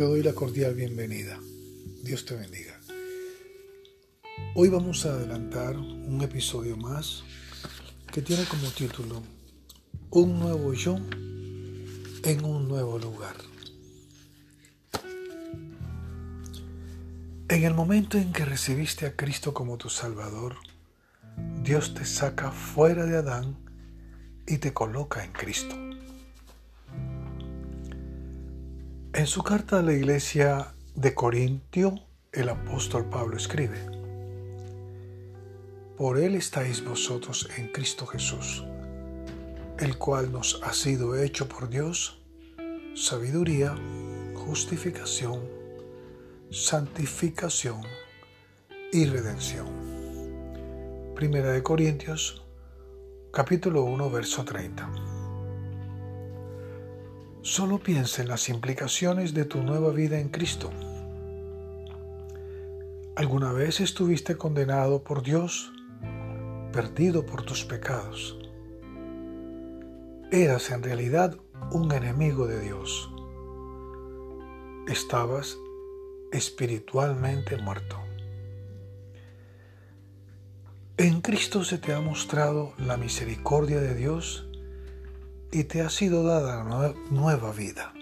te doy la cordial bienvenida. Dios te bendiga. Hoy vamos a adelantar un episodio más que tiene como título Un nuevo yo en un nuevo lugar. En el momento en que recibiste a Cristo como tu Salvador, Dios te saca fuera de Adán y te coloca en Cristo. En su carta a la iglesia de Corintio, el apóstol Pablo escribe, Por él estáis vosotros en Cristo Jesús, el cual nos ha sido hecho por Dios sabiduría, justificación, santificación y redención. Primera de Corintios, capítulo 1, verso 30. Solo piensa en las implicaciones de tu nueva vida en Cristo. ¿Alguna vez estuviste condenado por Dios, perdido por tus pecados? Eras en realidad un enemigo de Dios. Estabas espiritualmente muerto. En Cristo se te ha mostrado la misericordia de Dios y te ha sido dada nueva vida.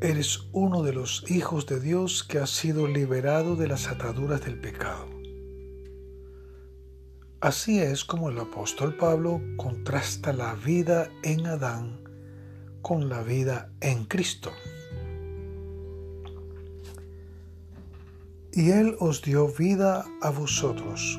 Eres uno de los hijos de Dios que ha sido liberado de las ataduras del pecado. Así es como el apóstol Pablo contrasta la vida en Adán con la vida en Cristo. Y Él os dio vida a vosotros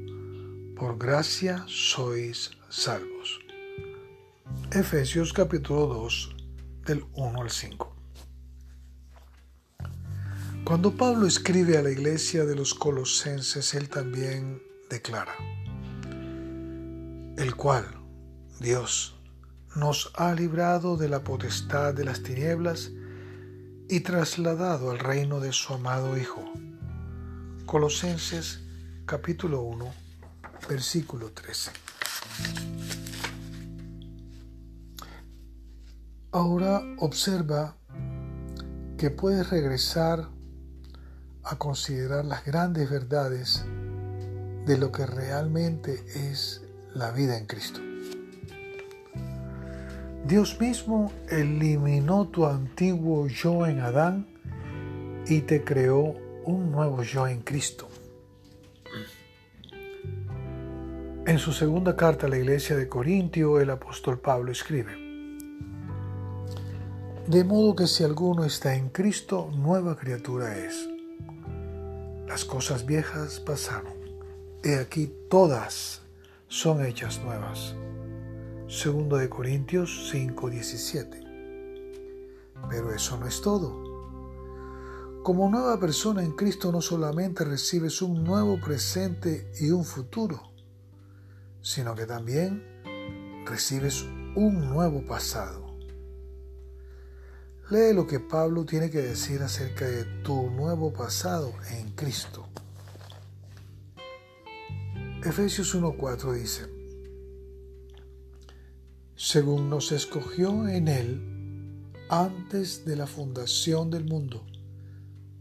Por gracia sois salvos. Efesios capítulo 2 del 1 al 5. Cuando Pablo escribe a la iglesia de los colosenses, él también declara, el cual, Dios, nos ha librado de la potestad de las tinieblas y trasladado al reino de su amado Hijo. Colosenses capítulo 1, versículo 13. Ahora observa que puedes regresar a considerar las grandes verdades de lo que realmente es la vida en Cristo. Dios mismo eliminó tu antiguo yo en Adán y te creó un nuevo yo en Cristo. En su segunda carta a la iglesia de Corintio, el apóstol Pablo escribe, De modo que si alguno está en Cristo, nueva criatura es. Las cosas viejas pasaron, he aquí todas son hechas nuevas. Segundo de Corintios 5:17. Pero eso no es todo. Como nueva persona en Cristo no solamente recibes un nuevo presente y un futuro, sino que también recibes un nuevo pasado. Lee lo que Pablo tiene que decir acerca de tu nuevo pasado en Cristo. Efesios 1.4 dice, según nos escogió en Él antes de la fundación del mundo,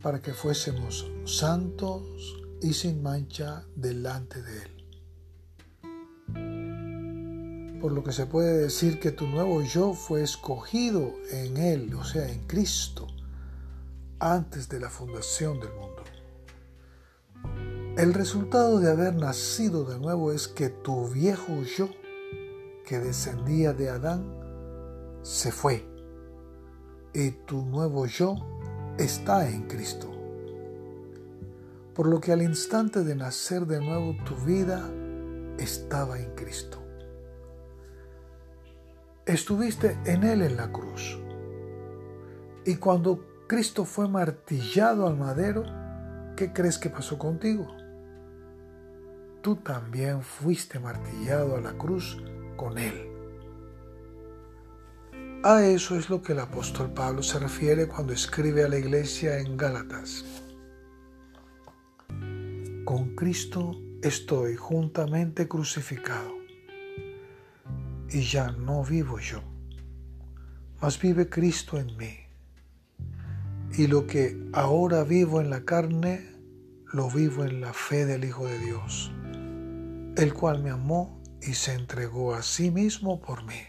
para que fuésemos santos y sin mancha delante de Él por lo que se puede decir que tu nuevo yo fue escogido en Él, o sea, en Cristo, antes de la fundación del mundo. El resultado de haber nacido de nuevo es que tu viejo yo, que descendía de Adán, se fue y tu nuevo yo está en Cristo. Por lo que al instante de nacer de nuevo tu vida estaba en Cristo. Estuviste en Él en la cruz. Y cuando Cristo fue martillado al madero, ¿qué crees que pasó contigo? Tú también fuiste martillado a la cruz con Él. A eso es lo que el apóstol Pablo se refiere cuando escribe a la iglesia en Gálatas. Con Cristo estoy juntamente crucificado, y ya no vivo yo, mas vive Cristo en mí. Y lo que ahora vivo en la carne, lo vivo en la fe del Hijo de Dios, el cual me amó y se entregó a sí mismo por mí.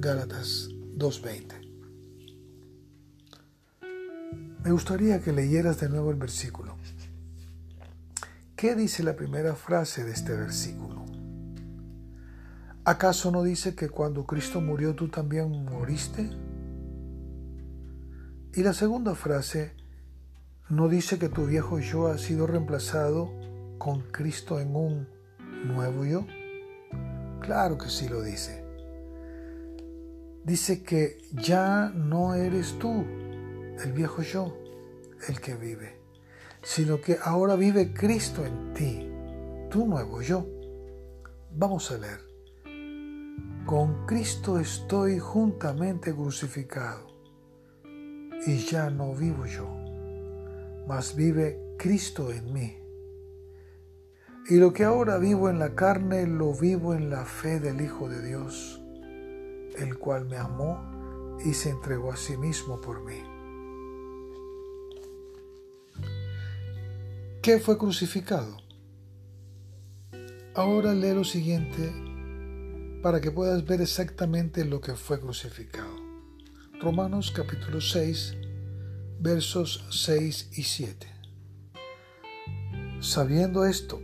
Gálatas 2.20. Me gustaría que leyeras de nuevo el versículo. ¿Qué dice la primera frase de este versículo? ¿Acaso no dice que cuando Cristo murió tú también moriste? Y la segunda frase no dice que tu viejo yo ha sido reemplazado con Cristo en un nuevo yo. Claro que sí lo dice dice que ya no eres tú, el viejo yo, el que vive, sino que ahora vive Cristo en ti, tu nuevo yo. Vamos a leer. Con Cristo estoy juntamente crucificado, y ya no vivo yo, mas vive Cristo en mí. Y lo que ahora vivo en la carne, lo vivo en la fe del Hijo de Dios el cual me amó y se entregó a sí mismo por mí. ¿Qué fue crucificado? Ahora lee lo siguiente para que puedas ver exactamente lo que fue crucificado. Romanos capítulo 6, versos 6 y 7. Sabiendo esto,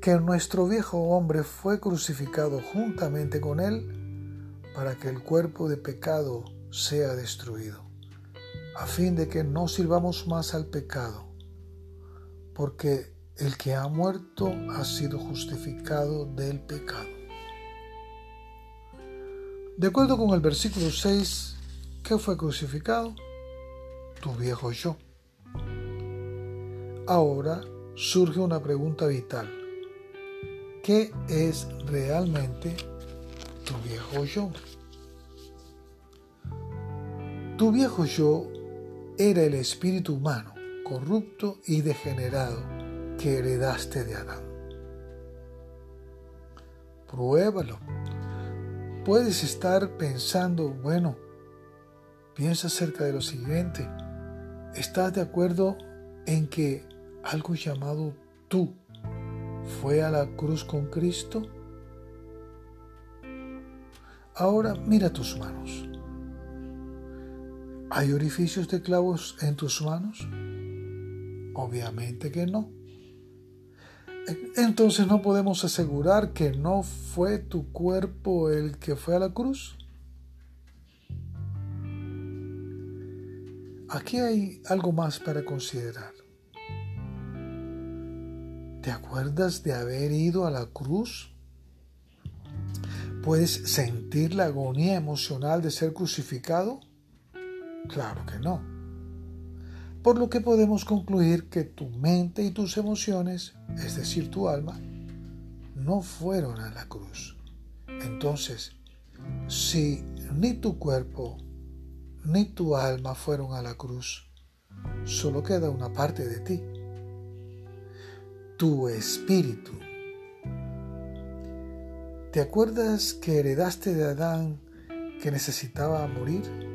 que nuestro viejo hombre fue crucificado juntamente con él, para que el cuerpo de pecado sea destruido, a fin de que no sirvamos más al pecado, porque el que ha muerto ha sido justificado del pecado. De acuerdo con el versículo 6, ¿qué fue crucificado? Tu viejo yo. Ahora surge una pregunta vital. ¿Qué es realmente tu viejo yo. Tu viejo yo era el espíritu humano, corrupto y degenerado que heredaste de Adán. Pruébalo. Puedes estar pensando, bueno, piensa acerca de lo siguiente. ¿Estás de acuerdo en que algo llamado tú fue a la cruz con Cristo? Ahora mira tus manos. ¿Hay orificios de clavos en tus manos? Obviamente que no. Entonces no podemos asegurar que no fue tu cuerpo el que fue a la cruz. Aquí hay algo más para considerar. ¿Te acuerdas de haber ido a la cruz? ¿Puedes sentir la agonía emocional de ser crucificado? Claro que no. Por lo que podemos concluir que tu mente y tus emociones, es decir, tu alma, no fueron a la cruz. Entonces, si ni tu cuerpo ni tu alma fueron a la cruz, solo queda una parte de ti, tu espíritu ¿Te acuerdas que heredaste de Adán que necesitaba morir?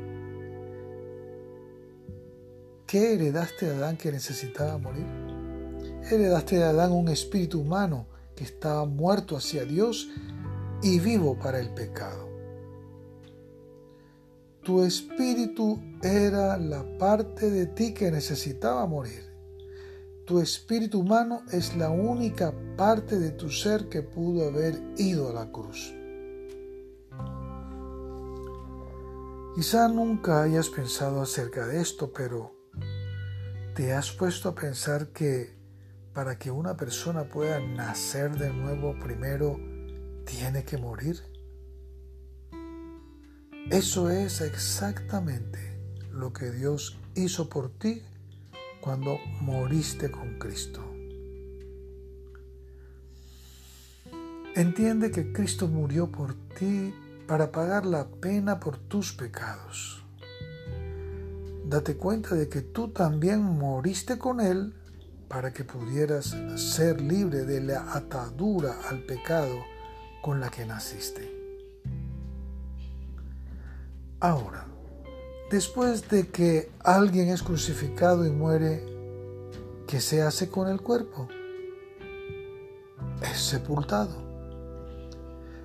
¿Qué heredaste de Adán que necesitaba morir? Heredaste de Adán un espíritu humano que estaba muerto hacia Dios y vivo para el pecado. Tu espíritu era la parte de ti que necesitaba morir, tu espíritu humano es la única parte de tu ser que pudo haber ido a la cruz. Quizá nunca hayas pensado acerca de esto, pero ¿te has puesto a pensar que para que una persona pueda nacer de nuevo primero tiene que morir? Eso es exactamente lo que Dios hizo por ti cuando moriste con Cristo. Entiende que Cristo murió por ti para pagar la pena por tus pecados. Date cuenta de que tú también moriste con Él para que pudieras ser libre de la atadura al pecado con la que naciste. Ahora, después de que alguien es crucificado y muere, ¿qué se hace con el cuerpo? Es sepultado.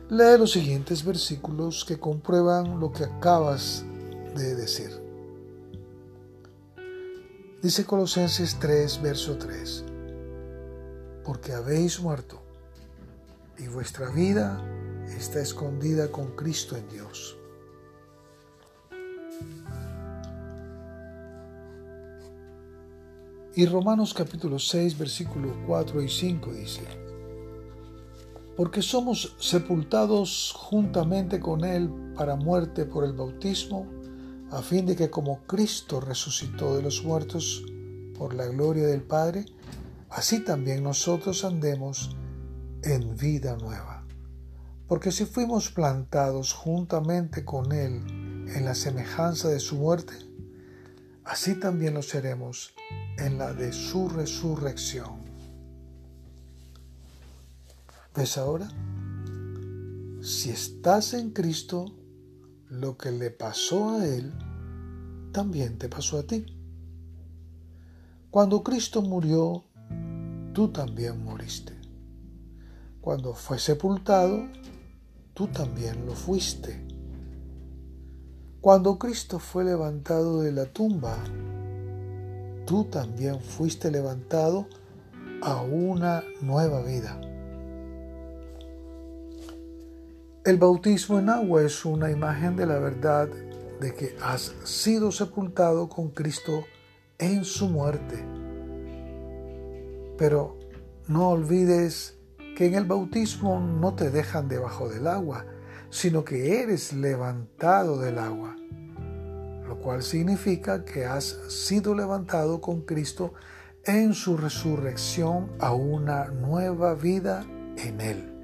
Lee los siguientes versículos que comprueban lo que acabas de decir. Dice Colosenses 3, verso 3, porque habéis muerto y vuestra vida está escondida con Cristo en Dios. Y Romanos capítulo 6, versículos 4 y 5 dice, porque somos sepultados juntamente con Él para muerte por el bautismo, a fin de que como Cristo resucitó de los muertos por la gloria del Padre, así también nosotros andemos en vida nueva. Porque si fuimos plantados juntamente con Él en la semejanza de su muerte, así también lo seremos en la de su resurrección. ¿Ves ahora? Si estás en Cristo, lo que le pasó a Él, también te pasó a ti. Cuando Cristo murió, tú también moriste. Cuando fue sepultado, tú también lo fuiste. Cuando Cristo fue levantado de la tumba, tú también fuiste levantado a una nueva vida. El bautismo en agua es una imagen de la verdad de que has sido sepultado con Cristo en su muerte. Pero no olvides que en el bautismo no te dejan debajo del agua, sino que eres levantado del agua, lo cual significa que has sido levantado con Cristo en su resurrección a una nueva vida en Él.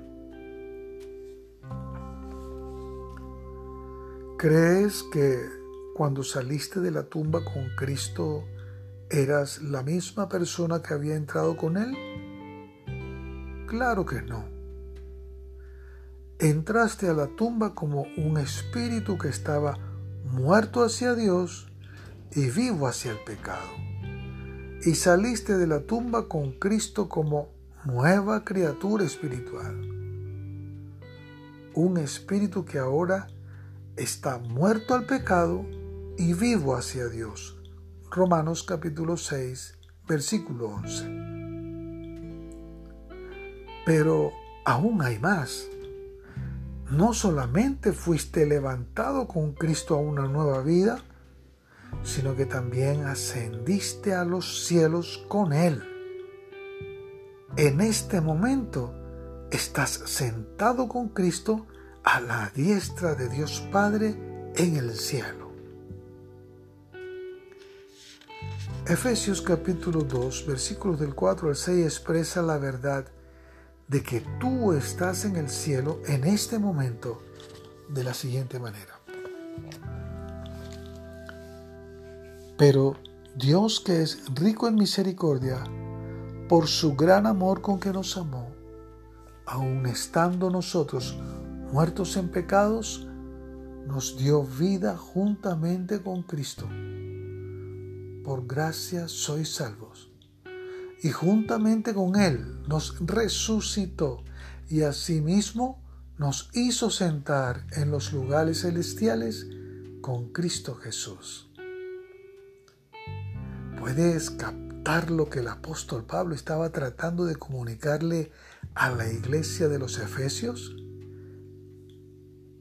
¿Crees que cuando saliste de la tumba con Cristo eras la misma persona que había entrado con Él? Claro que no. Entraste a la tumba como un espíritu que estaba muerto hacia Dios y vivo hacia el pecado. Y saliste de la tumba con Cristo como nueva criatura espiritual. Un espíritu que ahora está muerto al pecado y vivo hacia Dios. Romanos capítulo 6, versículo 11. Pero aún hay más. No solamente fuiste levantado con Cristo a una nueva vida, sino que también ascendiste a los cielos con Él. En este momento estás sentado con Cristo a la diestra de Dios Padre en el cielo. Efesios capítulo 2, versículos del 4 al 6 expresa la verdad de que tú estás en el cielo en este momento de la siguiente manera. Pero Dios que es rico en misericordia, por su gran amor con que nos amó, aun estando nosotros muertos en pecados, nos dio vida juntamente con Cristo. Por gracia sois salvos. Y juntamente con Él nos resucitó y asimismo nos hizo sentar en los lugares celestiales con Cristo Jesús. ¿Puedes captar lo que el apóstol Pablo estaba tratando de comunicarle a la iglesia de los Efesios?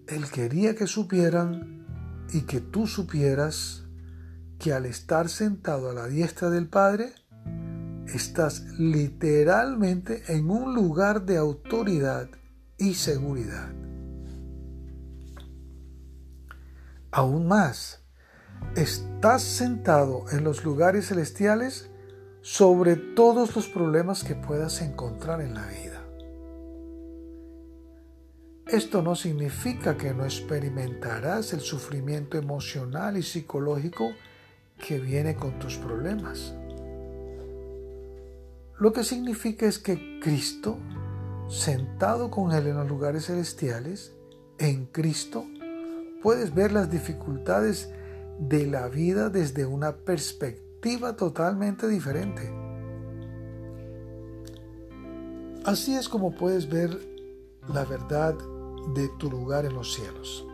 Él quería que supieran y que tú supieras que al estar sentado a la diestra del Padre, estás literalmente en un lugar de autoridad y seguridad. Aún más, estás sentado en los lugares celestiales sobre todos los problemas que puedas encontrar en la vida. Esto no significa que no experimentarás el sufrimiento emocional y psicológico que viene con tus problemas. Lo que significa es que Cristo, sentado con Él en los lugares celestiales, en Cristo, puedes ver las dificultades de la vida desde una perspectiva totalmente diferente. Así es como puedes ver la verdad de tu lugar en los cielos.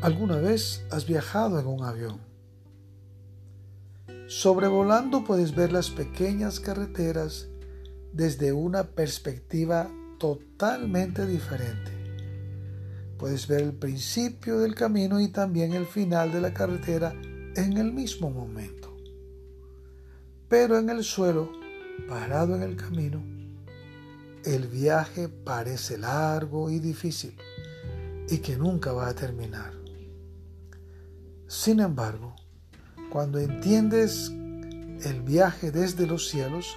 ¿Alguna vez has viajado en un avión? Sobrevolando puedes ver las pequeñas carreteras desde una perspectiva totalmente diferente. Puedes ver el principio del camino y también el final de la carretera en el mismo momento. Pero en el suelo, parado en el camino, el viaje parece largo y difícil y que nunca va a terminar. Sin embargo, cuando entiendes el viaje desde los cielos,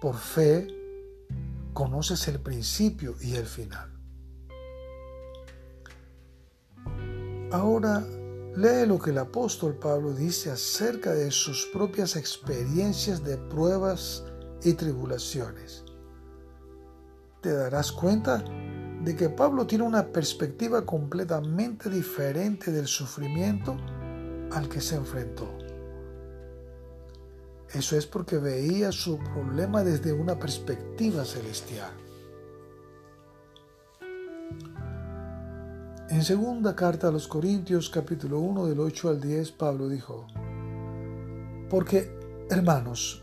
por fe, conoces el principio y el final. Ahora lee lo que el apóstol Pablo dice acerca de sus propias experiencias de pruebas y tribulaciones. Te darás cuenta de que Pablo tiene una perspectiva completamente diferente del sufrimiento al que se enfrentó. Eso es porque veía su problema desde una perspectiva celestial. En segunda carta a los Corintios capítulo 1 del 8 al 10 Pablo dijo, Porque, hermanos,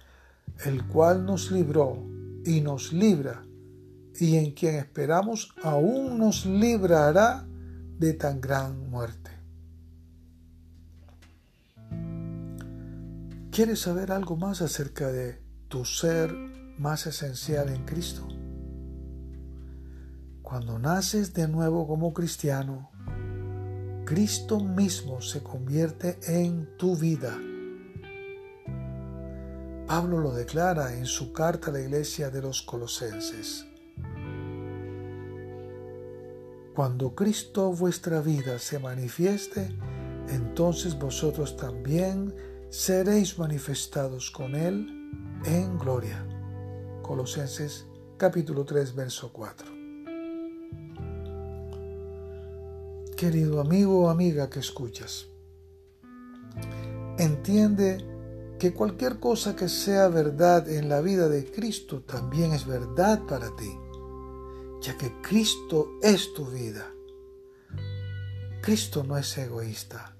el cual nos libró y nos libra y en quien esperamos aún nos librará de tan gran muerte. ¿Quieres saber algo más acerca de tu ser más esencial en Cristo? Cuando naces de nuevo como cristiano, Cristo mismo se convierte en tu vida. Pablo lo declara en su carta a la iglesia de los colosenses. Cuando Cristo vuestra vida se manifieste, entonces vosotros también seréis manifestados con Él en gloria. Colosenses capítulo 3, verso 4. Querido amigo o amiga que escuchas, entiende que cualquier cosa que sea verdad en la vida de Cristo también es verdad para ti ya que Cristo es tu vida. Cristo no es egoísta,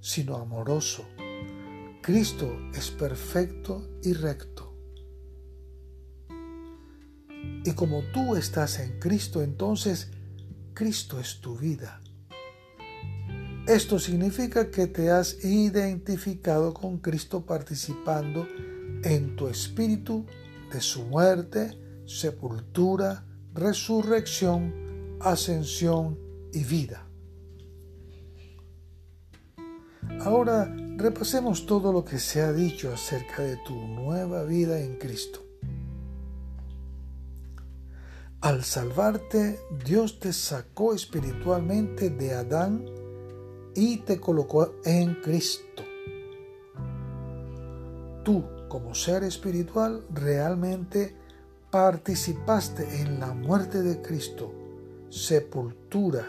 sino amoroso. Cristo es perfecto y recto. Y como tú estás en Cristo, entonces Cristo es tu vida. Esto significa que te has identificado con Cristo participando en tu espíritu de su muerte, sepultura, resurrección, ascensión y vida. Ahora repasemos todo lo que se ha dicho acerca de tu nueva vida en Cristo. Al salvarte, Dios te sacó espiritualmente de Adán y te colocó en Cristo. tú como ser espiritual realmente participaste en la muerte de Cristo, sepultura,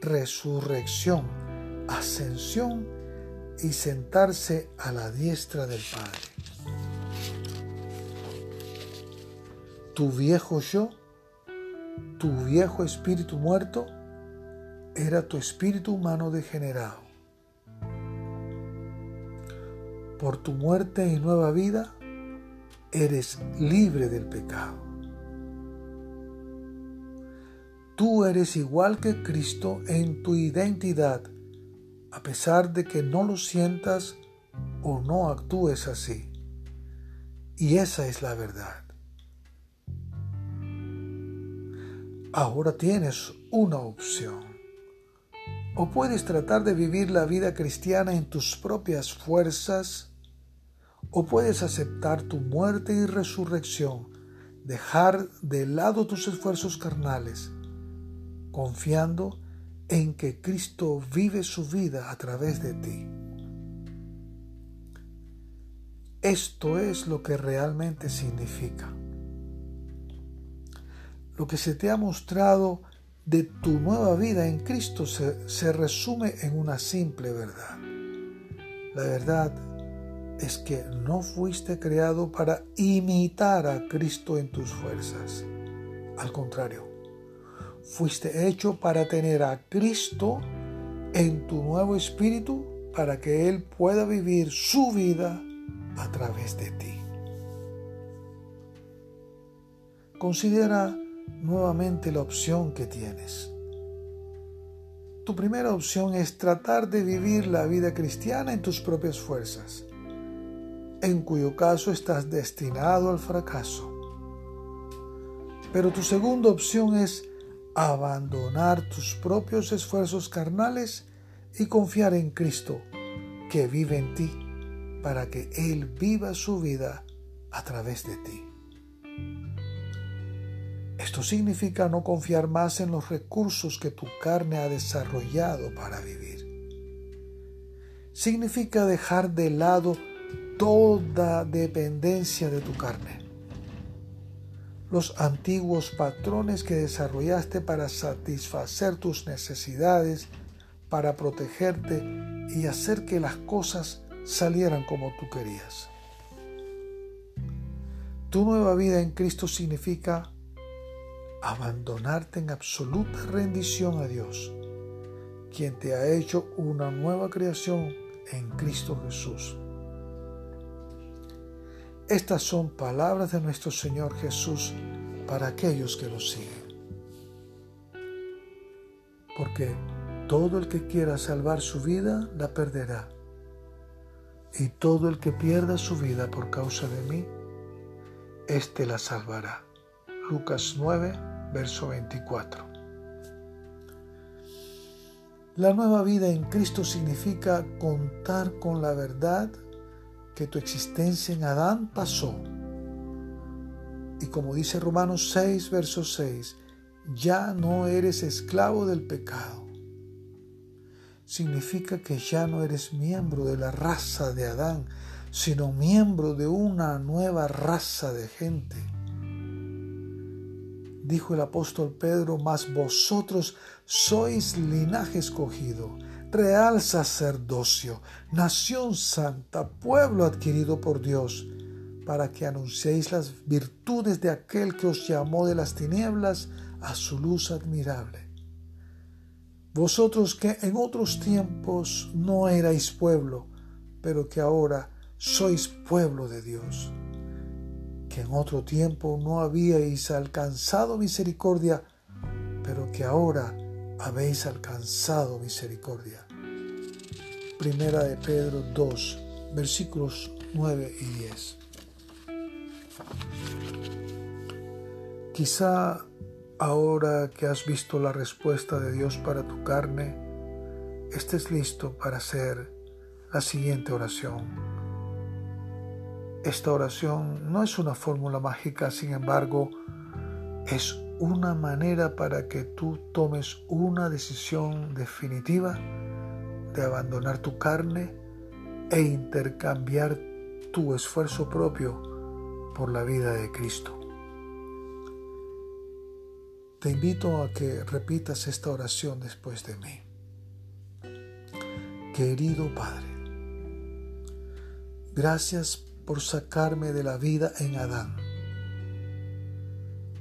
resurrección, ascensión y sentarse a la diestra del Padre. Tu viejo yo, tu viejo espíritu muerto, era tu espíritu humano degenerado. Por tu muerte y nueva vida, eres libre del pecado. Tú eres igual que Cristo en tu identidad, a pesar de que no lo sientas o no actúes así. Y esa es la verdad. Ahora tienes una opción. O puedes tratar de vivir la vida cristiana en tus propias fuerzas, o puedes aceptar tu muerte y resurrección, dejar de lado tus esfuerzos carnales, confiando en que Cristo vive su vida a través de ti. Esto es lo que realmente significa. Lo que se te ha mostrado de tu nueva vida en Cristo se, se resume en una simple verdad. La verdad es que no fuiste creado para imitar a Cristo en tus fuerzas. Al contrario, fuiste hecho para tener a Cristo en tu nuevo espíritu para que Él pueda vivir su vida a través de ti. Considera nuevamente la opción que tienes. Tu primera opción es tratar de vivir la vida cristiana en tus propias fuerzas en cuyo caso estás destinado al fracaso. Pero tu segunda opción es abandonar tus propios esfuerzos carnales y confiar en Cristo, que vive en ti, para que Él viva su vida a través de ti. Esto significa no confiar más en los recursos que tu carne ha desarrollado para vivir. Significa dejar de lado toda dependencia de tu carne. Los antiguos patrones que desarrollaste para satisfacer tus necesidades, para protegerte y hacer que las cosas salieran como tú querías. Tu nueva vida en Cristo significa abandonarte en absoluta rendición a Dios, quien te ha hecho una nueva creación en Cristo Jesús. Estas son palabras de nuestro Señor Jesús para aquellos que lo siguen. Porque todo el que quiera salvar su vida la perderá. Y todo el que pierda su vida por causa de mí, éste la salvará. Lucas 9, verso 24. La nueva vida en Cristo significa contar con la verdad que tu existencia en Adán pasó. Y como dice Romanos 6, verso 6, ya no eres esclavo del pecado. Significa que ya no eres miembro de la raza de Adán, sino miembro de una nueva raza de gente. Dijo el apóstol Pedro, mas vosotros sois linaje escogido real sacerdocio, nación santa, pueblo adquirido por Dios, para que anunciéis las virtudes de aquel que os llamó de las tinieblas a su luz admirable. Vosotros que en otros tiempos no erais pueblo, pero que ahora sois pueblo de Dios, que en otro tiempo no habíais alcanzado misericordia, pero que ahora habéis alcanzado misericordia. Primera de Pedro 2, versículos 9 y 10. Quizá ahora que has visto la respuesta de Dios para tu carne, estés listo para hacer la siguiente oración. Esta oración no es una fórmula mágica, sin embargo, es una manera para que tú tomes una decisión definitiva de abandonar tu carne e intercambiar tu esfuerzo propio por la vida de Cristo. Te invito a que repitas esta oración después de mí. Querido Padre, gracias por sacarme de la vida en Adán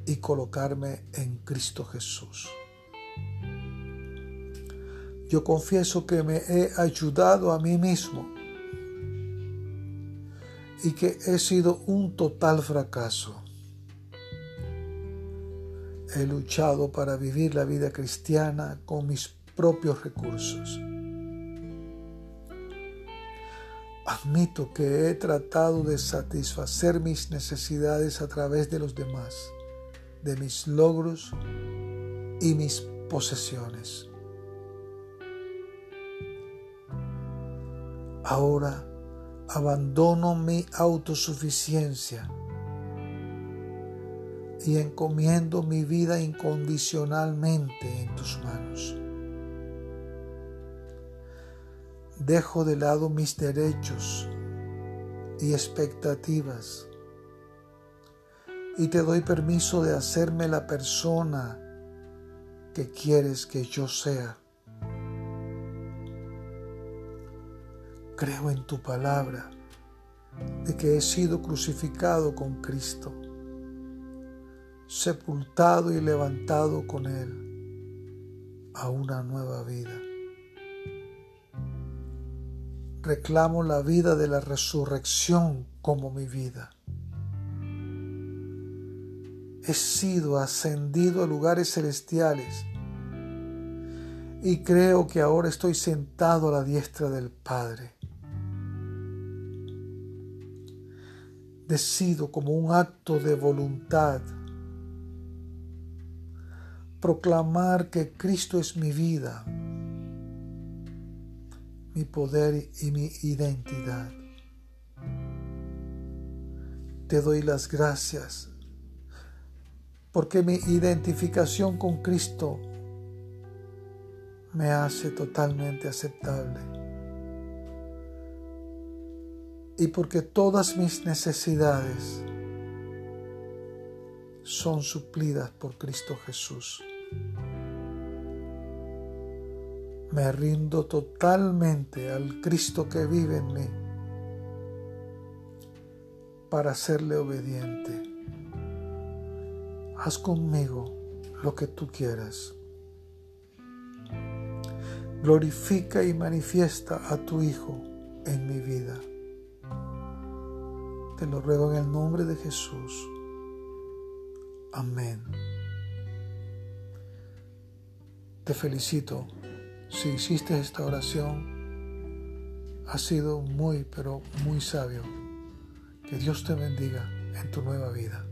y colocarme en Cristo Jesús. Yo confieso que me he ayudado a mí mismo y que he sido un total fracaso. He luchado para vivir la vida cristiana con mis propios recursos. Admito que he tratado de satisfacer mis necesidades a través de los demás, de mis logros y mis posesiones. Ahora abandono mi autosuficiencia y encomiendo mi vida incondicionalmente en tus manos. Dejo de lado mis derechos y expectativas y te doy permiso de hacerme la persona que quieres que yo sea. Creo en tu palabra de que he sido crucificado con Cristo, sepultado y levantado con Él a una nueva vida. Reclamo la vida de la resurrección como mi vida. He sido ascendido a lugares celestiales y creo que ahora estoy sentado a la diestra del Padre. decido como un acto de voluntad proclamar que Cristo es mi vida, mi poder y mi identidad. Te doy las gracias porque mi identificación con Cristo me hace totalmente aceptable y porque todas mis necesidades son suplidas por Cristo Jesús. Me rindo totalmente al Cristo que vive en mí para serle obediente. Haz conmigo lo que tú quieras. Glorifica y manifiesta a tu Hijo en mi vida. Te lo ruego en el nombre de Jesús. Amén. Te felicito. Si hiciste esta oración, has sido muy, pero muy sabio. Que Dios te bendiga en tu nueva vida.